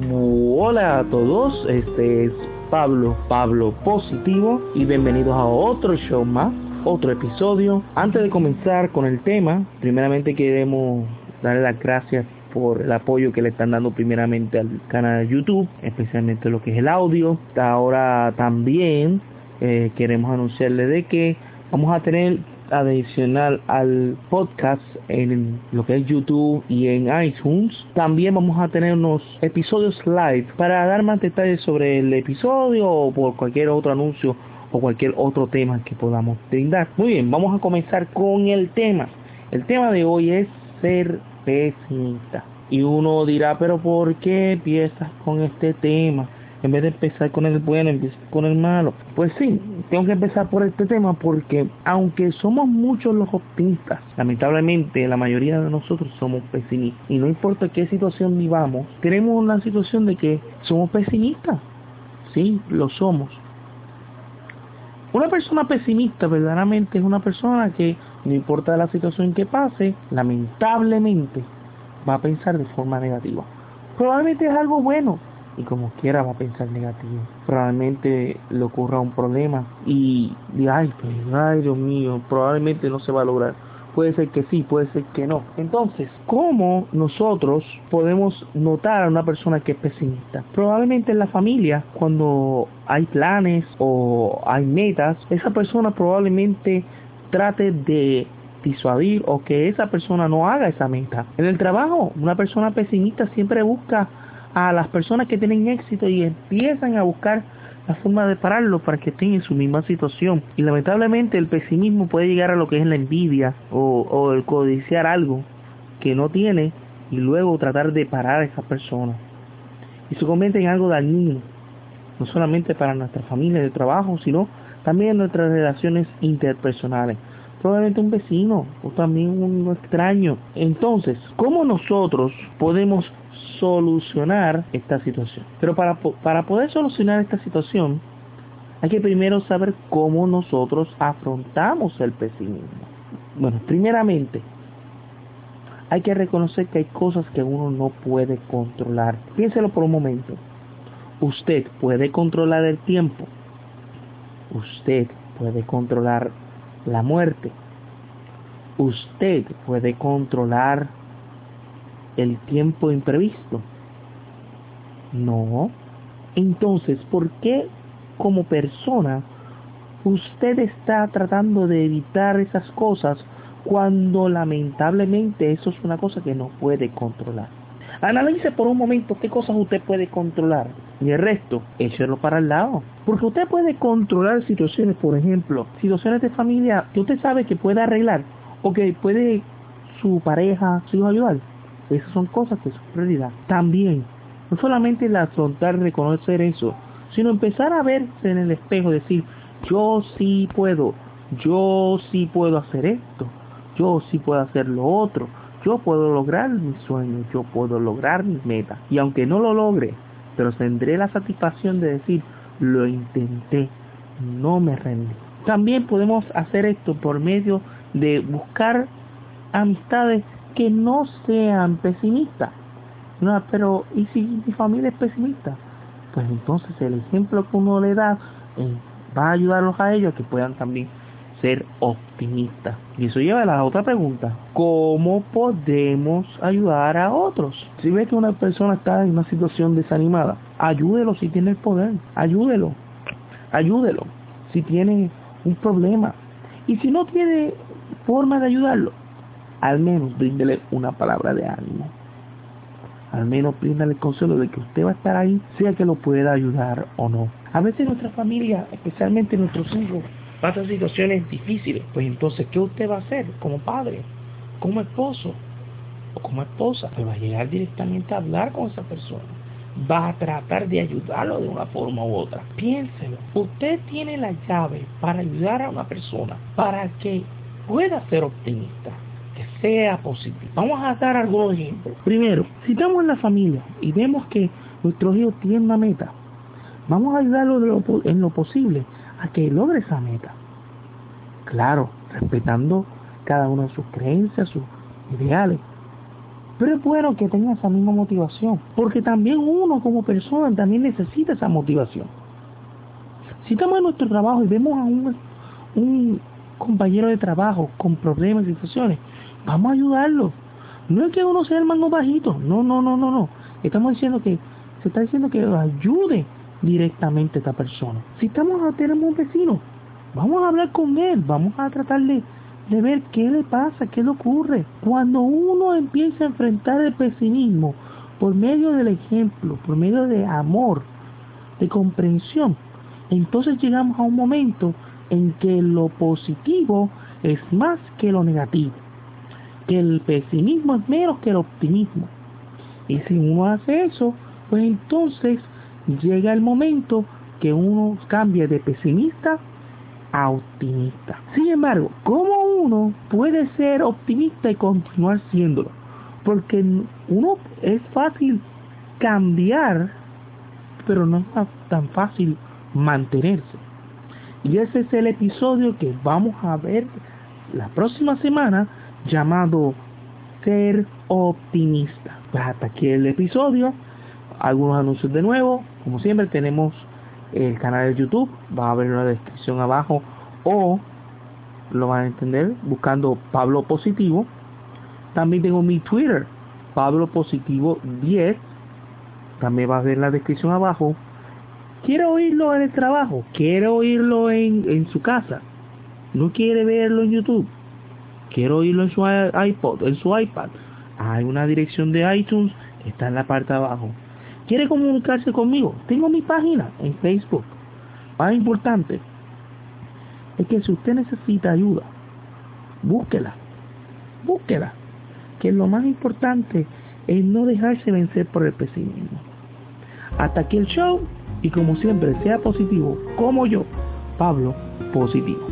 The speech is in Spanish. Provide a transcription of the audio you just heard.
Hola a todos, este es Pablo, Pablo Positivo y bienvenidos a otro show más, otro episodio. Antes de comenzar con el tema, primeramente queremos darle las gracias por el apoyo que le están dando primeramente al canal de YouTube, especialmente lo que es el audio. Ahora también eh, queremos anunciarle de que vamos a tener adicional al podcast en lo que es YouTube y en iTunes. También vamos a tener unos episodios live para dar más detalles sobre el episodio o por cualquier otro anuncio o cualquier otro tema que podamos brindar. Muy bien, vamos a comenzar con el tema. El tema de hoy es ser pesimista. Y uno dirá, pero ¿por qué empiezas con este tema? En vez de empezar con el bueno, empieza con el malo. Pues sí, tengo que empezar por este tema porque aunque somos muchos los optimistas, lamentablemente la mayoría de nosotros somos pesimistas. Y no importa qué situación vivamos, tenemos una situación de que somos pesimistas. Sí, lo somos. Una persona pesimista verdaderamente es una persona que no importa la situación que pase, lamentablemente va a pensar de forma negativa. Probablemente es algo bueno, y como quiera va a pensar negativo. Probablemente le ocurra un problema y diga, ay, pues, ay, Dios mío, probablemente no se va a lograr. Puede ser que sí, puede ser que no. Entonces, ¿cómo nosotros podemos notar a una persona que es pesimista? Probablemente en la familia, cuando hay planes o hay metas, esa persona probablemente trate de disuadir o que esa persona no haga esa meta. En el trabajo, una persona pesimista siempre busca a las personas que tienen éxito y empiezan a buscar la forma de pararlo para que estén en su misma situación. Y lamentablemente el pesimismo puede llegar a lo que es la envidia o, el codiciar algo que no tiene y luego tratar de parar a esa persona. Y se convierte en algo dañino, no solamente para nuestra familia de trabajo, sino también en nuestras relaciones interpersonales. Probablemente un vecino o también un extraño. Entonces, ¿cómo nosotros podemos solucionar esta situación. Pero para, para poder solucionar esta situación, hay que primero saber cómo nosotros afrontamos el pesimismo. Bueno, primeramente, hay que reconocer que hay cosas que uno no puede controlar. Piénselo por un momento. Usted puede controlar el tiempo. Usted puede controlar la muerte. Usted puede controlar el tiempo imprevisto? No. Entonces, ¿por qué como persona usted está tratando de evitar esas cosas cuando lamentablemente eso es una cosa que no puede controlar? Analice por un momento qué cosas usted puede controlar y el resto, échelo para el lado. Porque usted puede controlar situaciones, por ejemplo, situaciones de familia que usted sabe que puede arreglar o que puede su pareja, su hijo ayudar. Esas son cosas que son prioridad. También, no solamente la afrontar, reconocer eso, sino empezar a verse en el espejo, decir, yo sí puedo, yo sí puedo hacer esto, yo sí puedo hacer lo otro, yo puedo lograr mis sueños, yo puedo lograr mis metas. Y aunque no lo logre, pero tendré la satisfacción de decir, lo intenté, no me rendí. También podemos hacer esto por medio de buscar amistades que no sean pesimistas. No, pero ¿y si mi familia es pesimista? Pues entonces el ejemplo que uno le da eh, va a ayudarlos a ellos que puedan también ser optimistas. Y eso lleva a la otra pregunta. ¿Cómo podemos ayudar a otros? Si ve que una persona está en una situación desanimada, ayúdelo si tiene el poder. Ayúdelo. Ayúdelo si tiene un problema. Y si no tiene forma de ayudarlo, al menos bríndele una palabra de ánimo. Al menos bríndale el consuelo de que usted va a estar ahí, sea que lo pueda ayudar o no. A veces nuestra familia, especialmente nuestros hijos, pasan situaciones difíciles. Pues entonces, ¿qué usted va a hacer como padre, como esposo o como esposa? Pues va a llegar directamente a hablar con esa persona. Va a tratar de ayudarlo de una forma u otra. Piénselo. Usted tiene la llave para ayudar a una persona para que pueda ser optimista sea positivo. Vamos a dar algunos ejemplos. Primero, si estamos en la familia y vemos que nuestros hijos tienen una meta, vamos a ayudarlo en lo posible a que logre esa meta. Claro, respetando cada una de sus creencias, sus ideales. Pero es bueno que tenga esa misma motivación, porque también uno como persona también necesita esa motivación. Si estamos en nuestro trabajo y vemos a un, un compañero de trabajo con problemas y situaciones, vamos a ayudarlo. No es que uno sea el mango bajito, no, no, no, no, no. Estamos diciendo que, se está diciendo que ayude directamente a esta persona. Si estamos a tener un vecino, vamos a hablar con él, vamos a tratar de, de ver qué le pasa, qué le ocurre. Cuando uno empieza a enfrentar el pesimismo por medio del ejemplo, por medio de amor, de comprensión, entonces llegamos a un momento en que lo positivo es más que lo negativo, que el pesimismo es menos que el optimismo. Y si uno hace eso, pues entonces llega el momento que uno cambia de pesimista a optimista. Sin embargo, ¿cómo uno puede ser optimista y continuar siéndolo? Porque uno es fácil cambiar, pero no es tan fácil mantenerse. Y ese es el episodio que vamos a ver la próxima semana llamado Ser Optimista. Pues hasta aquí el episodio. Algunos anuncios de nuevo. Como siempre tenemos el canal de YouTube. Va a haber una descripción abajo. O lo van a entender buscando Pablo Positivo. También tengo mi Twitter. Pablo Positivo 10. También va a ver la descripción abajo quiere oírlo en el trabajo, quiere oírlo en, en su casa, no quiere verlo en YouTube, quiere oírlo en su iPod, en su iPad. Hay una dirección de iTunes, está en la parte de abajo. ¿Quiere comunicarse conmigo? Tengo mi página en Facebook. Más importante es que si usted necesita ayuda, búsquela. Búsquela. Que lo más importante es no dejarse vencer por el pesimismo. Hasta aquí el show y como siempre sea positivo, como yo, Pablo, positivo.